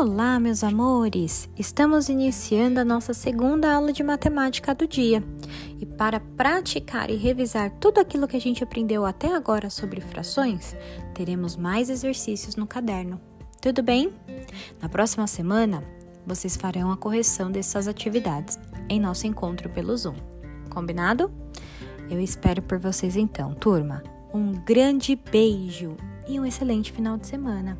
Olá, meus amores! Estamos iniciando a nossa segunda aula de matemática do dia. E para praticar e revisar tudo aquilo que a gente aprendeu até agora sobre frações, teremos mais exercícios no caderno. Tudo bem? Na próxima semana, vocês farão a correção dessas atividades em nosso encontro pelo Zoom. Combinado? Eu espero por vocês então, turma. Um grande beijo e um excelente final de semana.